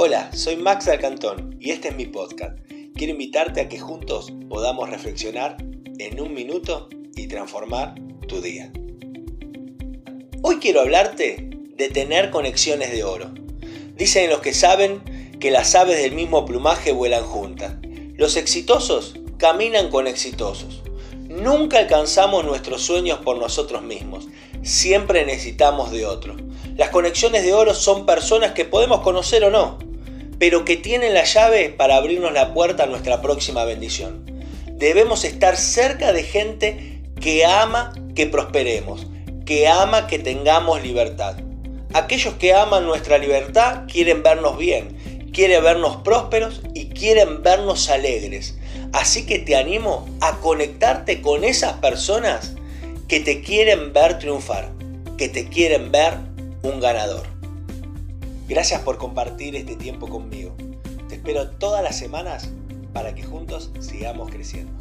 Hola, soy Max Alcantón y este es mi podcast. Quiero invitarte a que juntos podamos reflexionar en un minuto y transformar tu día. Hoy quiero hablarte de tener conexiones de oro. Dicen los que saben que las aves del mismo plumaje vuelan juntas. Los exitosos caminan con exitosos. Nunca alcanzamos nuestros sueños por nosotros mismos. Siempre necesitamos de otros. Las conexiones de oro son personas que podemos conocer o no, pero que tienen la llave para abrirnos la puerta a nuestra próxima bendición. Debemos estar cerca de gente que ama que prosperemos, que ama que tengamos libertad. Aquellos que aman nuestra libertad quieren vernos bien, quieren vernos prósperos y quieren vernos alegres. Así que te animo a conectarte con esas personas que te quieren ver triunfar, que te quieren ver un ganador. Gracias por compartir este tiempo conmigo. Te espero todas las semanas para que juntos sigamos creciendo.